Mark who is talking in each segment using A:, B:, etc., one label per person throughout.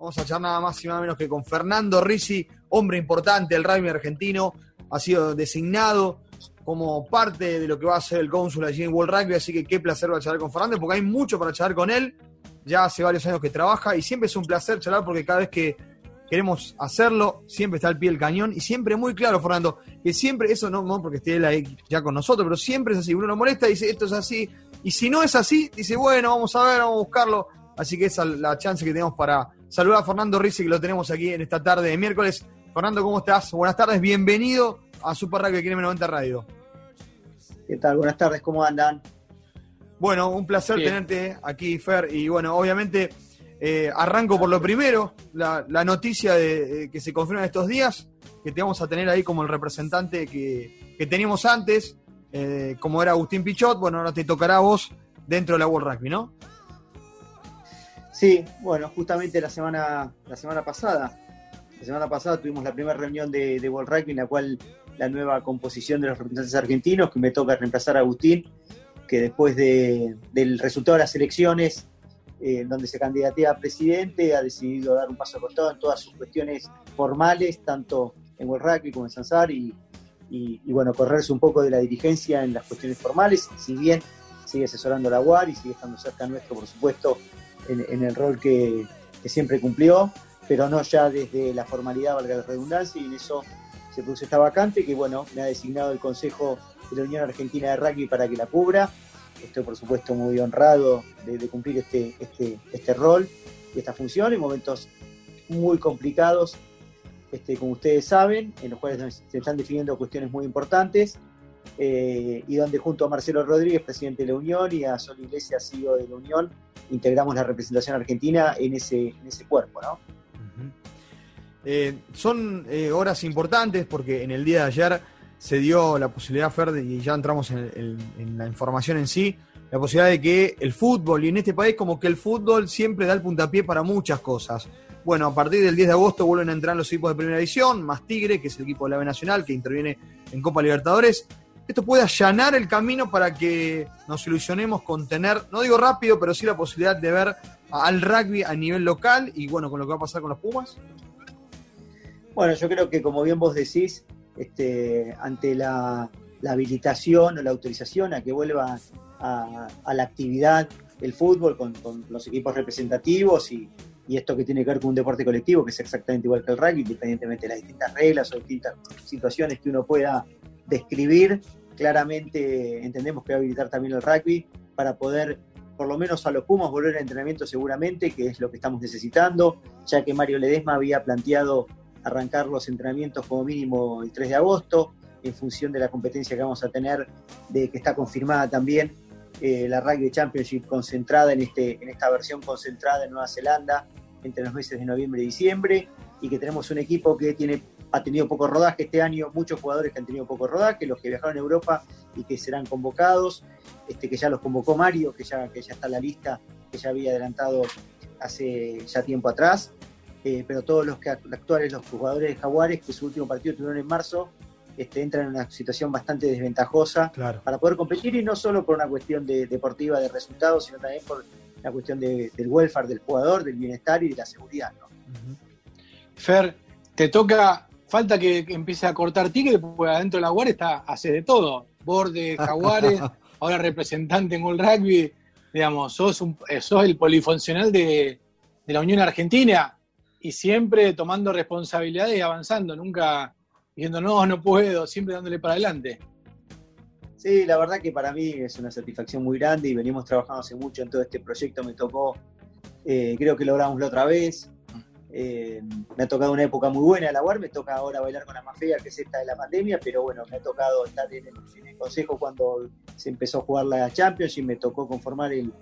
A: Vamos a charlar nada más y nada menos que con Fernando Risi, hombre importante del rugby argentino. Ha sido designado como parte de lo que va a ser el cónsul allí en World Rugby, así que qué placer va charlar con Fernando, porque hay mucho para charlar con él. Ya hace varios años que trabaja y siempre es un placer charlar porque cada vez que queremos hacerlo, siempre está al pie del cañón y siempre muy claro, Fernando, que siempre, eso no, no porque esté él ahí ya con nosotros, pero siempre es así. Uno lo molesta y dice, esto es así. Y si no es así, dice, bueno, vamos a ver, vamos a buscarlo. Así que esa es la chance que tenemos para saludar a Fernando Rizzi, que lo tenemos aquí en esta tarde de miércoles. Fernando, ¿cómo estás? Buenas tardes, bienvenido a Super Rugby aquí en M90 Radio.
B: ¿Qué tal? Buenas tardes, ¿cómo andan?
A: Bueno, un placer tenerte aquí, Fer. Y bueno, obviamente eh, arranco por lo primero, la, noticia de, que se confirma estos días, que te vamos a tener ahí como el representante que, teníamos antes, eh, como era Agustín Pichot, bueno, ahora te tocará a vos dentro de la World Rugby, ¿no?
B: Sí, bueno, justamente la semana, la semana pasada, la semana pasada tuvimos la primera reunión de, de World Rugby en la cual la nueva composición de los representantes argentinos, que me toca reemplazar a Agustín, que después del resultado de las elecciones en donde se candidatea a presidente, ha decidido dar un paso al costado en todas sus cuestiones formales, tanto en World Rugby como en Sansar, y, y, bueno, correrse un poco de la dirigencia en las cuestiones formales, si bien sigue asesorando a la UAR y sigue estando cerca nuestro, por supuesto, en, el rol que, siempre cumplió, pero no ya desde la formalidad, valga la redundancia, y en eso se puso esta vacante, que bueno, me ha designado el Consejo de la Unión Argentina de Rugby para que la cubra. Estoy por supuesto muy honrado de, cumplir este, este, este, rol y esta función en momentos muy complicados, este, como ustedes saben, en los cuales se están definiendo cuestiones muy importantes eh, y donde junto a Marcelo Rodríguez, presidente de la Unión, y a Sol Iglesias, CEO de la Unión, integramos la representación argentina en ese, en ese cuerpo. ¿no?
A: Eh, son eh, horas importantes porque en el día de ayer se dio la posibilidad, Fer, y ya entramos en, la información en sí, la posibilidad de que el fútbol, y en este país como que el fútbol siempre da el puntapié para muchas cosas. Bueno, a partir del 10 de agosto vuelven a entrar los equipos de primera división, más Tigre, que es el equipo de la B Nacional, que interviene en Copa Libertadores. Esto puede allanar el camino para que nos ilusionemos con tener, no digo rápido, pero sí la posibilidad de ver al rugby a nivel local y bueno, con lo que va a pasar con los Pumas.
B: Bueno, yo creo que como bien vos decís, este, ante la, habilitación o la autorización a que vuelva a, la actividad el fútbol con, los equipos representativos y, esto que tiene que ver con un deporte colectivo, que es exactamente igual que el rugby, independientemente de las distintas reglas o distintas situaciones que uno pueda describir, claramente entendemos que va a habilitar también el rugby para poder, por lo menos a los Pumas, volver al entrenamiento seguramente, que es lo que estamos necesitando, ya que Mario Ledesma había planteado arrancar los entrenamientos como mínimo el 3 de agosto, en función de la competencia que vamos a tener, de que está confirmada también eh, la Rugby Championship concentrada en, este, en esta versión concentrada en Nueva Zelanda entre los meses de noviembre y diciembre, y que tenemos un equipo que tiene, ha tenido poco rodaje este año, muchos jugadores que han tenido poco rodaje, los que viajaron a Europa y que serán convocados, este, que ya los convocó Mario, que ya, que ya está en la lista, que ya había adelantado hace ya tiempo atrás. Eh, pero todos los que actuales, los jugadores de Jaguares, que su último partido tuvieron en marzo, este, entran en una situación bastante desventajosa para poder competir y no solo por una cuestión de, deportiva de resultados, sino también por la cuestión del welfare del jugador, del bienestar y de la seguridad.
C: Fer, te toca, falta que, empiece a cortar tigre, porque adentro de la Jaguares está, hace de todo, borde, Jaguares, ahora representante en World Rugby, digamos, sos, un, sos el polifuncional de, de la Unión Argentina, y siempre tomando responsabilidades y avanzando, nunca diciendo no, no puedo, siempre dándole para adelante.
B: Sí, la verdad que para mí es una satisfacción muy grande y venimos trabajando hace mucho en todo este proyecto. Me tocó, eh, creo que logramos la otra vez. Eh, me ha tocado una época muy buena la UAR, me toca ahora bailar con la más fea, que es esta de la pandemia, pero bueno, me ha tocado estar en el, consejo cuando se empezó a jugar la Champions y me tocó conformar el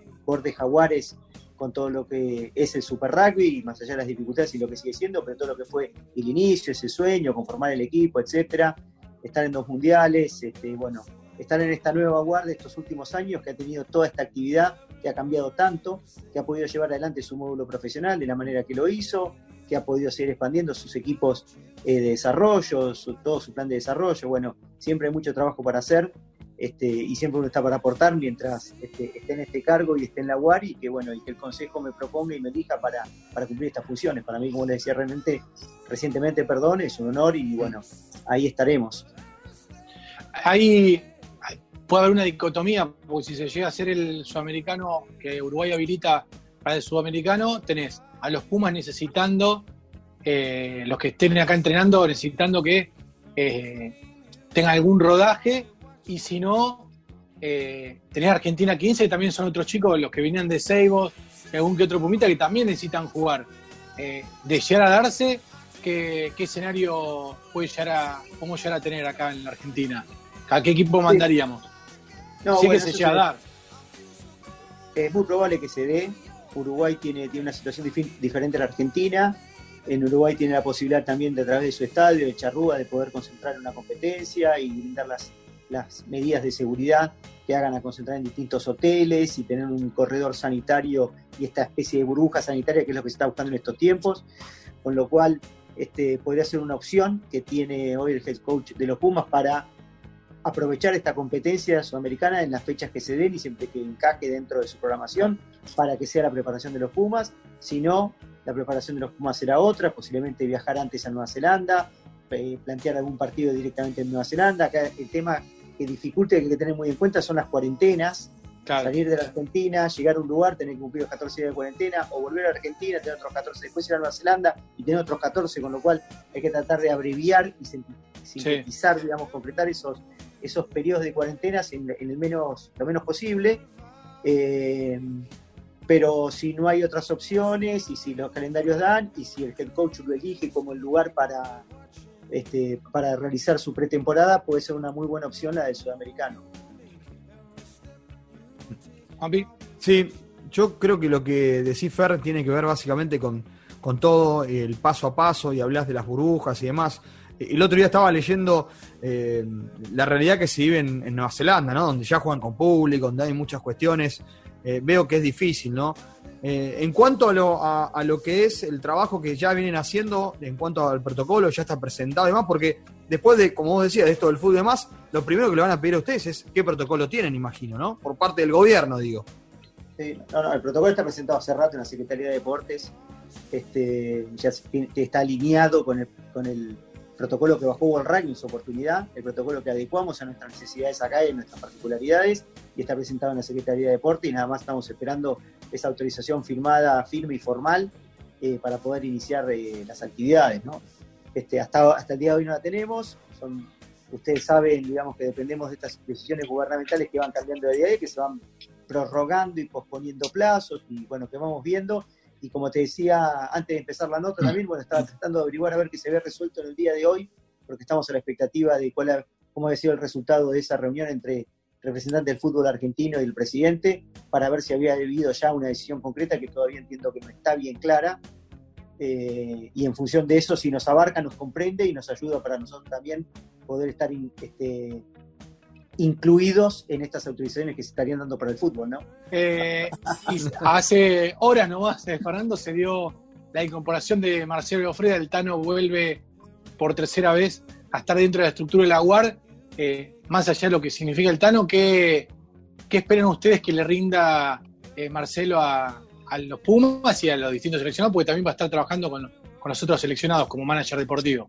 B: de Jaguares con todo lo que es el Super Rugby, más allá de las dificultades y lo que sigue siendo, pero todo lo que fue el inicio, ese sueño, conformar el equipo, etcétera, estar en dos mundiales, este, bueno, estar en esta nueva guardia estos últimos años que ha tenido toda esta actividad, que ha cambiado tanto, que ha podido llevar adelante su módulo profesional de la manera que lo hizo, que ha podido seguir expandiendo sus equipos eh, de desarrollo, todo su plan de desarrollo. Bueno, siempre hay mucho trabajo para hacer este, y siempre uno está para aportar mientras este, esté en este cargo y esté en la UAR y que bueno y que el consejo me proponga y me elija para, para cumplir estas funciones. Para mí, como le decía realmente recientemente, perdón, es un honor y bueno, ahí estaremos.
C: Ahí puede haber una dicotomía, porque si se llega a ser el sudamericano que Uruguay habilita para el sudamericano, tenés a los Pumas necesitando, eh, los que estén acá entrenando, necesitando que eh, tengan algún rodaje, y si no, eh, tenés Argentina 15, que también son otros chicos, los que venían de Seibos, algún que otro Pumita, que también necesitan jugar. Eh, de llegar a darse, ¿qué, escenario puede llegar a, cómo llegar a tener acá en la Argentina? ¿A qué equipo mandaríamos?
B: No, que se llega a dar. Es muy probable que se dé. Uruguay tiene, tiene una situación diferente a la Argentina. En Uruguay tiene la posibilidad también de a través de su estadio, de Charrúa, de poder concentrar una competencia y brindar las, las medidas de seguridad que hagan a concentrar en distintos hoteles y tener un corredor sanitario y esta especie de burbuja sanitaria que es lo que se está buscando en estos tiempos. Con lo cual, este, podría ser una opción que tiene hoy el head coach de los Pumas para aprovechar esta competencia sudamericana en las fechas que se den y siempre que encaje dentro de su programación para que sea la preparación de los Pumas. Si no, la preparación de los Pumas será otra, posiblemente viajar antes a Nueva Zelanda, eh, plantear algún partido directamente en Nueva Zelanda. Acá el tema que dificulta y que hay que tener muy en cuenta son las cuarentenas. Salir de la Argentina, llegar a un lugar, tener que cumplir los 14 días de cuarentena, o volver a Argentina, tener otros 14, después ir a Nueva Zelanda y tener otros 14, con lo cual hay que tratar de abreviar y sintetizar, digamos, concretar esos, esos periodos de cuarentenas en, el menos, lo menos posible. Eh, pero si no hay otras opciones y si los calendarios dan y si el head coach lo elige como el lugar para, este, para realizar su pretemporada, puede ser una muy buena opción la del sudamericano.
A: Sí, yo creo que lo que decís Fer tiene que ver básicamente con, con todo el paso a paso y hablas de las burbujas y demás. El otro día estaba leyendo eh, la realidad que se vive en, Nueva Zelanda, ¿no? Donde ya juegan con público, donde hay muchas cuestiones. Eh, veo que es difícil, ¿no? Eh, en cuanto a lo, a, lo, que es el trabajo que ya vienen haciendo, en cuanto al protocolo, ya está presentado y demás, porque después de, como vos decías, de esto del fútbol y demás, lo primero que le van a pedir a ustedes es qué protocolo tienen, imagino, ¿no? Por parte del gobierno, digo.
B: Sí, no, no, el protocolo está presentado hace rato en la Secretaría de Deportes, este, ya está alineado con el, con el protocolo que bajó World Rugby en su oportunidad, el protocolo que adecuamos a nuestras necesidades acá y a nuestras particularidades, y está presentado en la Secretaría de Deporte y nada más estamos esperando esa autorización firmada, firme y formal eh, para poder iniciar eh, las actividades. ¿no? Este, hasta, hasta el día de hoy no la tenemos, son, ustedes saben digamos, que dependemos de estas decisiones gubernamentales que van cambiando de día a día, que se van prorrogando y posponiendo plazos y bueno, que vamos viendo y como te decía antes de empezar la nota también, bueno, estaba tratando de averiguar a ver qué se había resuelto en el día de hoy, porque estamos a la expectativa de cuál, cómo había sido el resultado de esa reunión entre representantes del fútbol argentino y el presidente, para ver si había habido ya una decisión concreta que todavía entiendo que no está bien clara. Eh, y en función de eso, si nos abarca, nos comprende y nos ayuda para nosotros también poder estar este, incluidos en estas autorizaciones que se estarían dando para el fútbol, ¿no?
C: Eh, hace horas nomás, eh, Fernando, se dio la incorporación de Marcelo Ofreda, el Tano vuelve por tercera vez a estar dentro de la estructura de la UAR, eh, más allá de lo que significa el Tano, ¿qué, esperan ustedes que le rinda Marcelo a, los Pumas y a los distintos seleccionados? Porque también va a estar trabajando con, con los otros seleccionados como manager deportivo.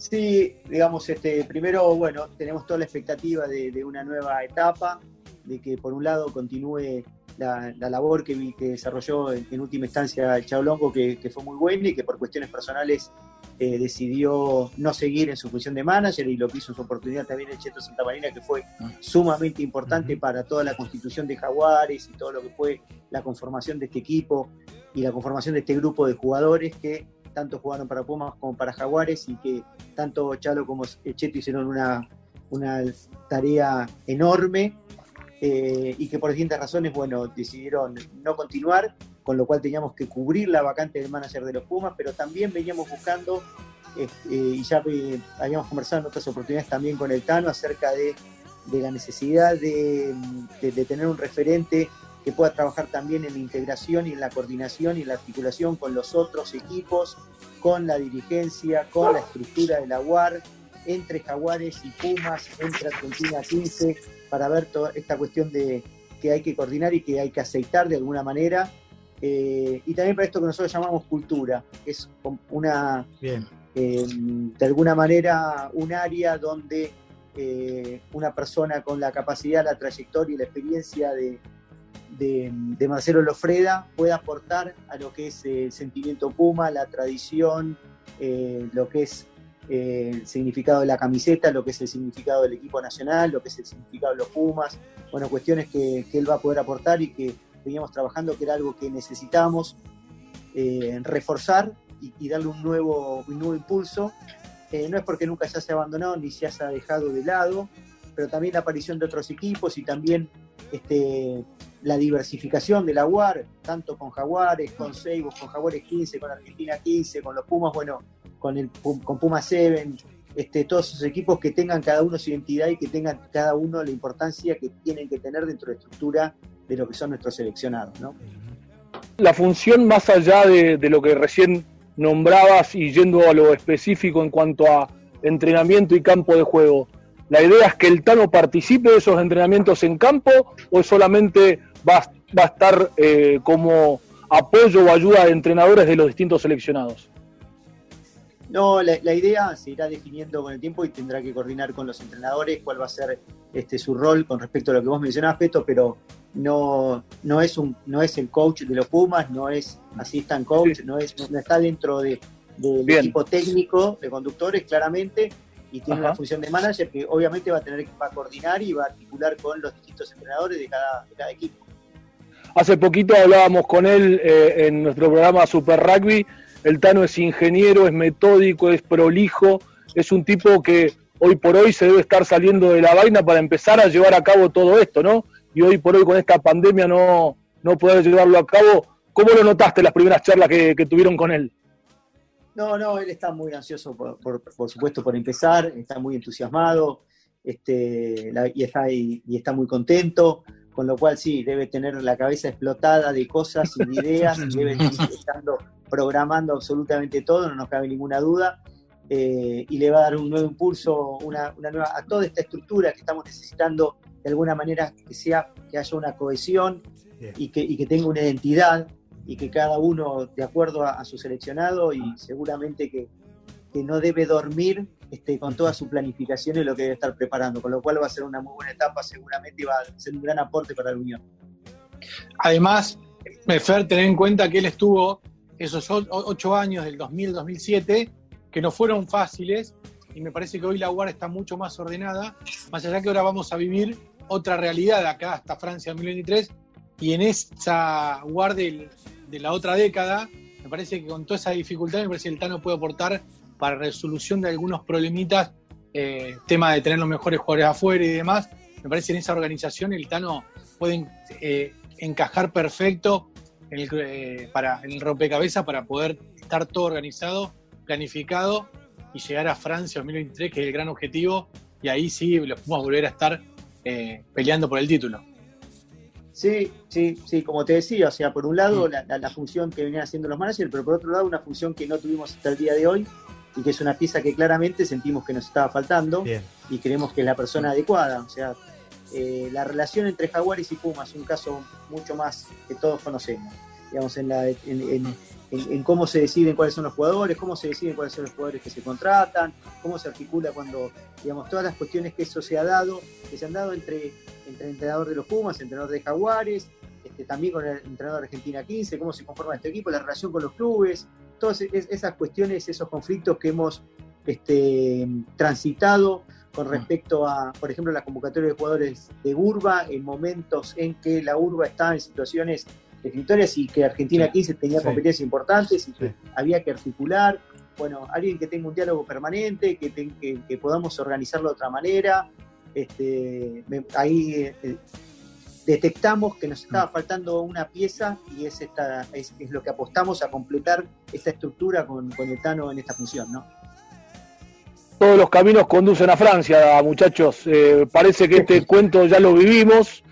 B: Sí, digamos, este, primero, bueno, tenemos toda la expectativa de, una nueva etapa, de que por un lado continúe la, labor que, desarrolló en, última instancia el Chaolongo, que, que, fue muy buena y que por cuestiones personales eh, decidió no seguir en su función de manager y lo que hizo en su oportunidad también el Cheto Santa Marina, que fue ah. sumamente importante para toda la constitución de Jaguares y todo lo que fue la conformación de este equipo y la conformación de este grupo de jugadores que tanto jugaron para Pumas como para Jaguares y que tanto Chalo como Cheto hicieron una, una tarea enorme eh, y que por distintas razones, bueno, decidieron no continuar, con lo cual teníamos que cubrir la vacante del manager de los Pumas, pero también veníamos buscando, este, y ya habíamos conversado en otras oportunidades también con el Tano acerca de, la necesidad de, de tener un referente que pueda trabajar también en la integración y en la coordinación y en la articulación con los otros equipos, con la dirigencia, con la estructura de la UAR, entre Jaguares y Pumas, entre Argentina 15, para ver toda esta cuestión de que hay que coordinar y que hay que aceitar de alguna manera. Eh, y también para esto que nosotros llamamos cultura, que es una,
A: Bien.
B: eh, de alguna manera, un área donde eh, una persona con la capacidad, la trayectoria y la experiencia de, de, Marcelo Lofreda pueda aportar a lo que es el sentimiento Puma, la tradición, eh, lo que es eh, el significado de la camiseta, lo que es el significado del equipo nacional, lo que es el significado de los Pumas, bueno, cuestiones que, él va a poder aportar y que veníamos trabajando, que era algo que necesitamos eh, reforzar y, darle un nuevo, un nuevo impulso. No es porque nunca se haya abandonado ni se haya dejado de lado, pero también la aparición de otros equipos y también este, la diversificación de la UAR, tanto con Jaguares, con Seibos, con Jaguares 15, con Argentina 15, con los Pumas, bueno, con, el, con Puma 7, este, todos esos equipos que tengan cada uno su identidad y que tengan cada uno la importancia que tienen que tener dentro de la estructura de lo que son nuestros seleccionados. ¿no?
D: La función más allá de, de lo que recién nombrabas y yendo a lo específico en cuanto a entrenamiento y campo de juego, ¿la idea es que el Tano participe de esos entrenamientos en campo o solamente va, va a estar eh, como apoyo o ayuda de entrenadores de los distintos seleccionados?
B: No, la, la, idea se irá definiendo con el tiempo y tendrá que coordinar con los entrenadores cuál va a ser este, su rol con respecto a lo que vos mencionabas, Peto, pero no, no, es un, no es el coach de los Pumas, no es assistant coach, sí. no, es, no está dentro de, del de equipo técnico de conductores, claramente, y tiene Ajá. una función de manager que obviamente va a tener que va a coordinar y va a articular con los distintos entrenadores de cada, de cada equipo.
D: Hace poquito hablábamos con él eh, en nuestro programa Super Rugby. El Tano es ingeniero, es metódico, es prolijo, es un tipo que hoy por hoy se debe estar saliendo de la vaina para empezar a llevar a cabo todo esto, ¿no? Y hoy por hoy con esta pandemia no, no poder llevarlo a cabo. ¿Cómo lo notaste las primeras charlas que, tuvieron con él?
B: No, no, él está muy ansioso, por, por, por supuesto, por empezar, está muy entusiasmado este, y, está, y, y, está muy contento, con lo cual sí, debe tener la cabeza explotada de cosas y de ideas, y debe estar programando absolutamente todo, no nos cabe ninguna duda, eh, y le va a dar un nuevo impulso una, una nueva, a toda esta estructura que estamos necesitando, de alguna manera que, sea, que haya una cohesión y que, y que tenga una identidad y que cada uno de acuerdo a, a su seleccionado y seguramente que, que, no debe dormir este, con toda su planificación y lo que debe estar preparando, con lo cual va a ser una muy buena etapa seguramente y va a ser un gran aporte para la Unión.
C: Además, Fer, tener en cuenta que él estuvo esos ocho años del 2000-2007 que no fueron fáciles y me parece que hoy la UAR está mucho más ordenada, más allá que ahora vamos a vivir otra realidad acá hasta Francia 2023 y en esa UAR de la otra década, me parece que con toda esa dificultad, me parece que el Tano puede aportar para resolución de algunos problemitas, eh, tema de tener los mejores jugadores afuera y demás, me parece que en esa organización el Tano puede eh, encajar perfecto en el, eh, para, en el rompecabezas para poder estar todo organizado, planificado y llegar a Francia 2023, que es el gran objetivo, y ahí sí los podemos volver a estar eh, peleando por el título.
B: Sí, sí, sí, como te decía, o sea, por un lado la, la, la, función que venían haciendo los managers, pero por otro lado una función que no tuvimos hasta el día de hoy y que es una pieza que claramente sentimos que nos estaba faltando Bien. y creemos que es la persona adecuada. O sea, eh, la relación entre Jaguares y Pumas es un caso mucho más que todos conocemos. Digamos, en, la, en, en, en, cómo se deciden cuáles son los jugadores, cómo se deciden cuáles son los jugadores que se contratan, cómo se articula cuando, digamos, todas las cuestiones que eso se ha dado, que se han dado entre, entre el entrenador de los Pumas, entrenador de Jaguares, este, también con el entrenador de Argentina 15, cómo se conforma este equipo, la relación con los clubes, todas esas cuestiones, esos conflictos que hemos este, transitado con respecto a, por ejemplo, la convocatoria de jugadores de Urba, en momentos en que la Urba estaba en situaciones definitorias y que Argentina sí, 15 tenía sí. competencias importantes y que sí. había que articular. Bueno, alguien que tenga un diálogo permanente, que, te, que, que podamos organizarlo de otra manera. Este, ahí eh, detectamos que nos estaba faltando una pieza y es, esta, es, es lo que apostamos a completar esta estructura con, con el Tano en esta función, ¿no?
D: Todos los caminos conducen a Francia, muchachos. Eh, parece que este cuento ya lo vivimos,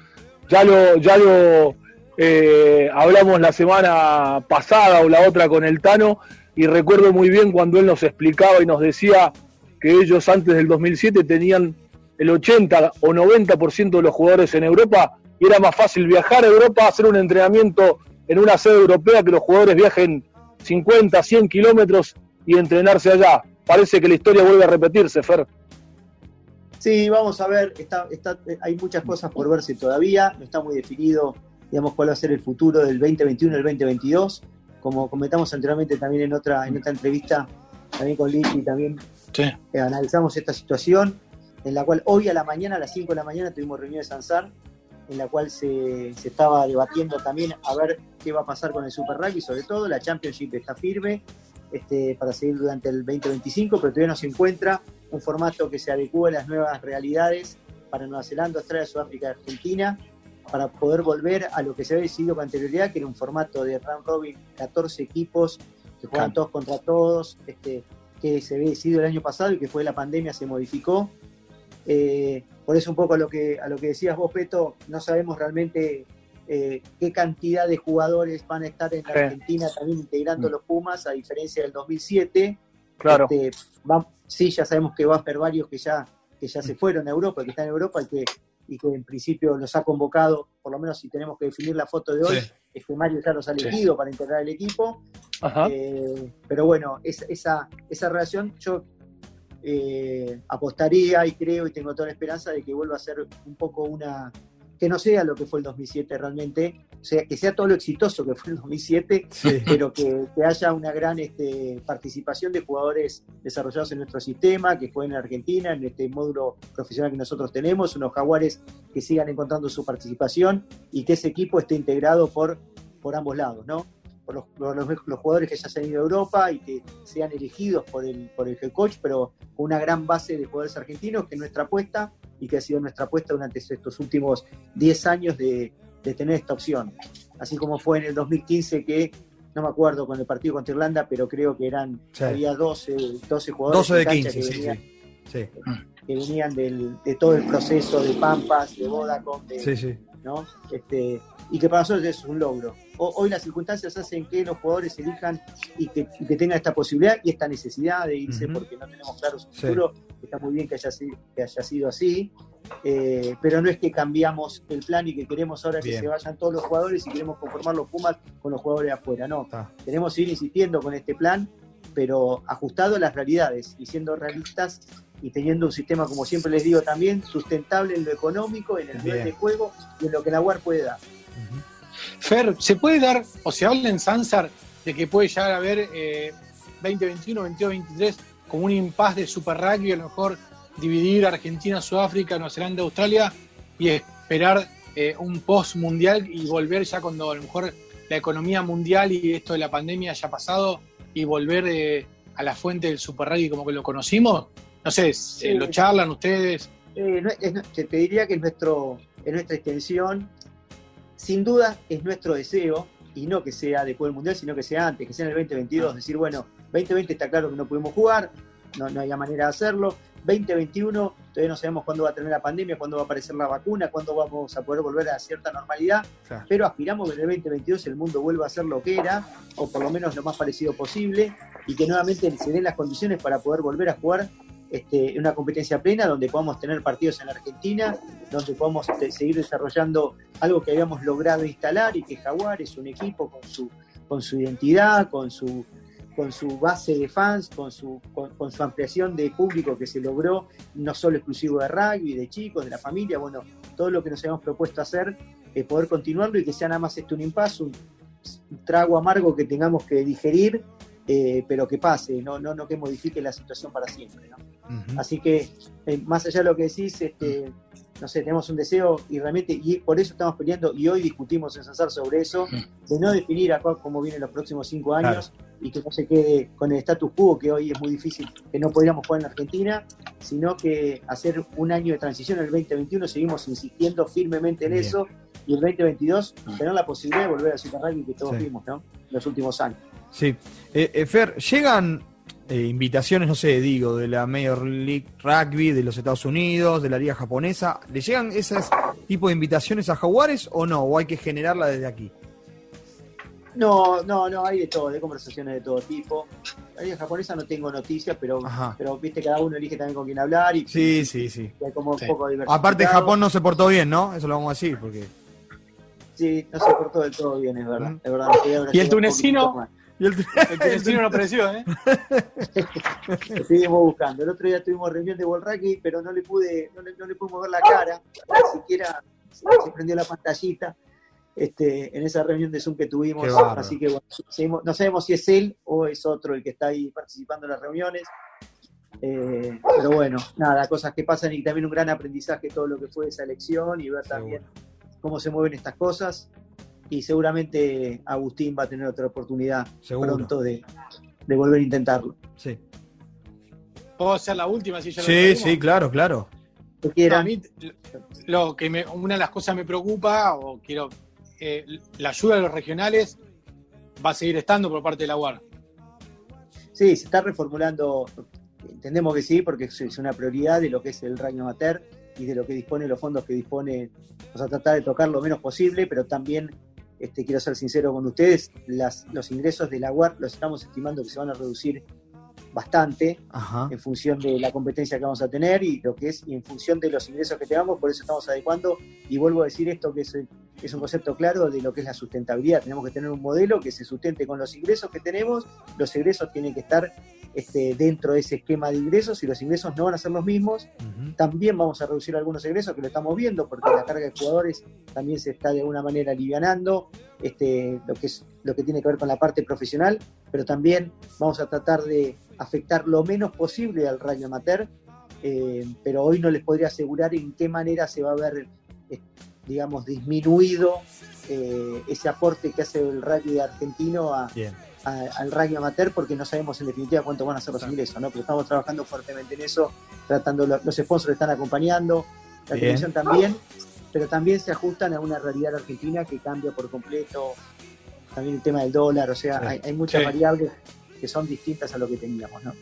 D: ya lo, ya lo eh, hablamos la semana pasada o la otra con el Tano y recuerdo muy bien cuando él nos explicaba y nos decía que ellos antes del 2007 tenían el 80 o 90% de los jugadores en Europa y era más fácil viajar a Europa, hacer un entrenamiento en una sede europea que los jugadores viajen 50, 100 kilómetros y entrenarse allá. Parece que la historia vuelve a repetirse, Fer.
B: Sí, vamos a ver, está, está, hay muchas cosas por verse todavía, no está muy definido, digamos, cuál va a ser el futuro del 2021 y el 2022. Como comentamos anteriormente también en otra, en otra entrevista, también con Lichi, también eh, analizamos esta situación, en la cual hoy a la mañana, a las 5 de la mañana, tuvimos reunión de Sansar, en la cual se, se, estaba debatiendo también a ver qué va a pasar con el Super Rugby, sobre todo la Championship está firme este, para seguir durante el 2025, pero todavía no se encuentra un formato que se adecue a las nuevas realidades para Nueva Zelanda, Australia, Sudáfrica y Argentina, para poder volver a lo que se había decidido con anterioridad, que era un formato de round robin, 14 equipos que juegan todos contra todos, este, que se había decidido el año pasado y que fue la pandemia se modificó. Eh, por eso un poco a lo que, a lo que decías vos, Peto, no sabemos realmente eh, qué cantidad de jugadores van a estar en la Argentina también integrando mm. los Pumas, a diferencia del 2007.
D: Claro.
B: Este, sí, ya sabemos que va a haber varios que ya, que ya se fueron a Europa, que están en Europa y que, y que en principio los ha convocado, por lo menos si tenemos que definir la foto de hoy, es que Mario ya los ha elegido para integrar el equipo. Eh, pero bueno, esa, esa relación yo eh, apostaría y creo y tengo toda la esperanza de que vuelva a ser un poco una, que no sea lo que fue el 2007 realmente, o sea, que sea todo lo exitoso que fue el 2007, pero que, haya una gran este, participación de jugadores desarrollados en nuestro sistema, que jueguen en Argentina, en este módulo profesional que nosotros tenemos, unos jaguares que sigan encontrando su participación y que ese equipo esté integrado por, por ambos lados, ¿no? Por los, jugadores que ya se han ido a Europa y que sean elegidos por el, por el head coach, pero con una gran base de jugadores argentinos, que es nuestra apuesta y que ha sido nuestra apuesta durante estos últimos 10 años de, tener esta opción. Así como fue en el 2015 que, no me acuerdo con el partido contra Irlanda, pero creo que eran, había 12, 12 jugadores
A: 12 de 15, que venían,
B: sí, que venían de todo el proceso de Pampas, de Vodacom, de, ¿no? Este, y que para nosotros es un logro. hoy las circunstancias hacen que los jugadores elijan y que, tengan esta posibilidad y esta necesidad de irse porque no tenemos claro su futuro. Está muy bien que haya, que haya sido así, eh, pero no es que cambiamos el plan y que queremos ahora que se vayan todos los jugadores y queremos conformar los Pumas con los jugadores afuera. No, queremos seguir insistiendo con este plan, pero ajustado a las realidades y siendo realistas y teniendo un sistema, como siempre les digo también, sustentable en lo económico, en el nivel de juego y en lo que la UAR puede dar.
C: Fer, ¿se puede dar, o se habla en Sansar, de que puede llegar a haber 2021, 22, 23 como un impas de Super Rugby, a lo mejor dividir Argentina, Sudáfrica, Nueva Zelanda, Australia y esperar eh, un post mundial y volver ya cuando a lo mejor la economía mundial y esto de la pandemia haya pasado y volver eh, a la fuente del Super Rugby como que lo conocimos? No sé, ¿lo charlan ustedes?
B: Eh, te diría que es, nuestro, es nuestra extensión sin duda es nuestro deseo, y no que sea después del Mundial, sino que sea antes, que sea en el 2022, decir, bueno, 2020 está claro que no pudimos jugar, no, no había manera de hacerlo, 2021 todavía no sabemos cuándo va a tener la pandemia, cuándo va a aparecer la vacuna, cuándo vamos a poder volver a cierta normalidad, pero aspiramos que en el 2022 el mundo vuelva a ser lo que era, o por lo menos lo más parecido posible, y que nuevamente se den las condiciones para poder volver a jugar este, una competencia plena donde podamos tener partidos en la Argentina, donde podamos seguir desarrollando algo que habíamos logrado instalar y que Jaguar es un equipo con su, con su identidad, con su, con su base de fans, con su, con, su ampliación de público que se logró, no solo exclusivo de rugby, de chicos, de la familia, bueno, todo lo que nos habíamos propuesto hacer, eh, poder continuarlo y que sea nada más esto un impasse, un trago amargo que tengamos que digerir eh, pero que pase, no, no, no que modifique la situación para siempre. Así que, eh, más allá de lo que decís, este, no sé, tenemos un deseo y realmente, y por eso estamos peleando y hoy discutimos en Sansar sobre eso, de no definir acá cómo vienen los próximos cinco años y que no se quede con el status quo, que hoy es muy difícil, que no podríamos jugar en Argentina, sino que hacer un año de transición en el 2021, seguimos insistiendo firmemente en eso y el 2022 tener la posibilidad de volver al Super Rugby que todos vimos, ¿no? En los últimos años.
A: Sí. Eh, eh, Fer, llegan eh, invitaciones, no sé, digo, de la Major League Rugby de los Estados Unidos, de la Liga Japonesa. ¿Le llegan ese tipo de invitaciones a Jaguares o no? ¿O hay que generarla desde aquí?
B: No, no, no, hay de todo, de conversaciones de todo tipo. La liga japonesa no tengo noticias, pero,
A: Ajá.
B: pero viste, cada uno elige también con quién hablar y
A: Sí, sí, sí.
B: y hay como un
C: Sí.
B: poco de
A: Aparte. Japón no se portó bien, ¿no? Eso lo vamos a decir, porque...
B: Sí, no se portó del todo bien, es verdad. Es
C: ¿Y el tunecino?
A: Y el-
C: El no apareció, ¿eh?
B: Lo seguimos buscando. El otro día tuvimos reunión de Rugby, pero no le pude, no le, no le pudimos ver la cara, ni siquiera se, se prendió la pantallita este, en esa reunión de Zoom que tuvimos. Así que bueno, seguimos- no sabemos si es él o es otro el que está ahí participando en las reuniones. Eh, pero bueno, nada, cosas que pasan y también un gran aprendizaje todo lo que fue esa elección y ver también cómo se mueven estas cosas. Y seguramente Agustín va a tener otra oportunidad
A: Seguro.
B: pronto de, de volver a intentarlo.
A: Sí,
C: ¿Puedo hacer la última? Si ya lo
A: sí, sí, claro, claro.
B: Que
C: No, a mí, lo que me- una de las cosas me preocupa, o quiero, eh, la ayuda de los regionales va a seguir estando por parte de la UAR.
B: Sí, se está reformulando, entendemos que sí, porque es- es una prioridad de lo que es el Rayo Amateur y de lo que dispone los fondos que dispone, vamos a tratar de tocar lo menos posible, pero también este, quiero ser sincero con ustedes, las, los ingresos de la UAR los estamos estimando que se van a reducir bastante
A: Ajá.
B: en función de la competencia que vamos a tener y lo que es y en función de los ingresos que tengamos, por eso estamos adecuando y vuelvo a decir esto que es, es un concepto claro de lo que es la sustentabilidad. Tenemos que tener un modelo que se sustente con los ingresos que tenemos, los ingresos tienen que estar este, dentro de ese esquema de ingresos y los ingresos no van a ser los mismos. También vamos a reducir algunos ingresos que lo estamos viendo porque la carga de jugadores también se está de alguna manera alivianando, este, lo, que es, lo que tiene que ver con la parte profesional, pero también vamos a tratar de afectar lo menos posible al rayo amateur, eh, pero hoy no les podría asegurar en qué manera se va a ver, eh, digamos, disminuido eh, ese aporte que hace el rugby argentino a, al rugby amateur porque no sabemos en definitiva cuánto van a ser los ingresos, ¿no? Pero estamos trabajando fuertemente en eso, tratando, lo- los sponsors están acompañando, la
A: Bien.
B: televisión también, pero también se ajustan a una realidad argentina que cambia por completo, también el tema del dólar, o sea,
A: Sí.
B: hay, hay muchas
C: Sí.
B: variables que son distintas a lo que teníamos, ¿no?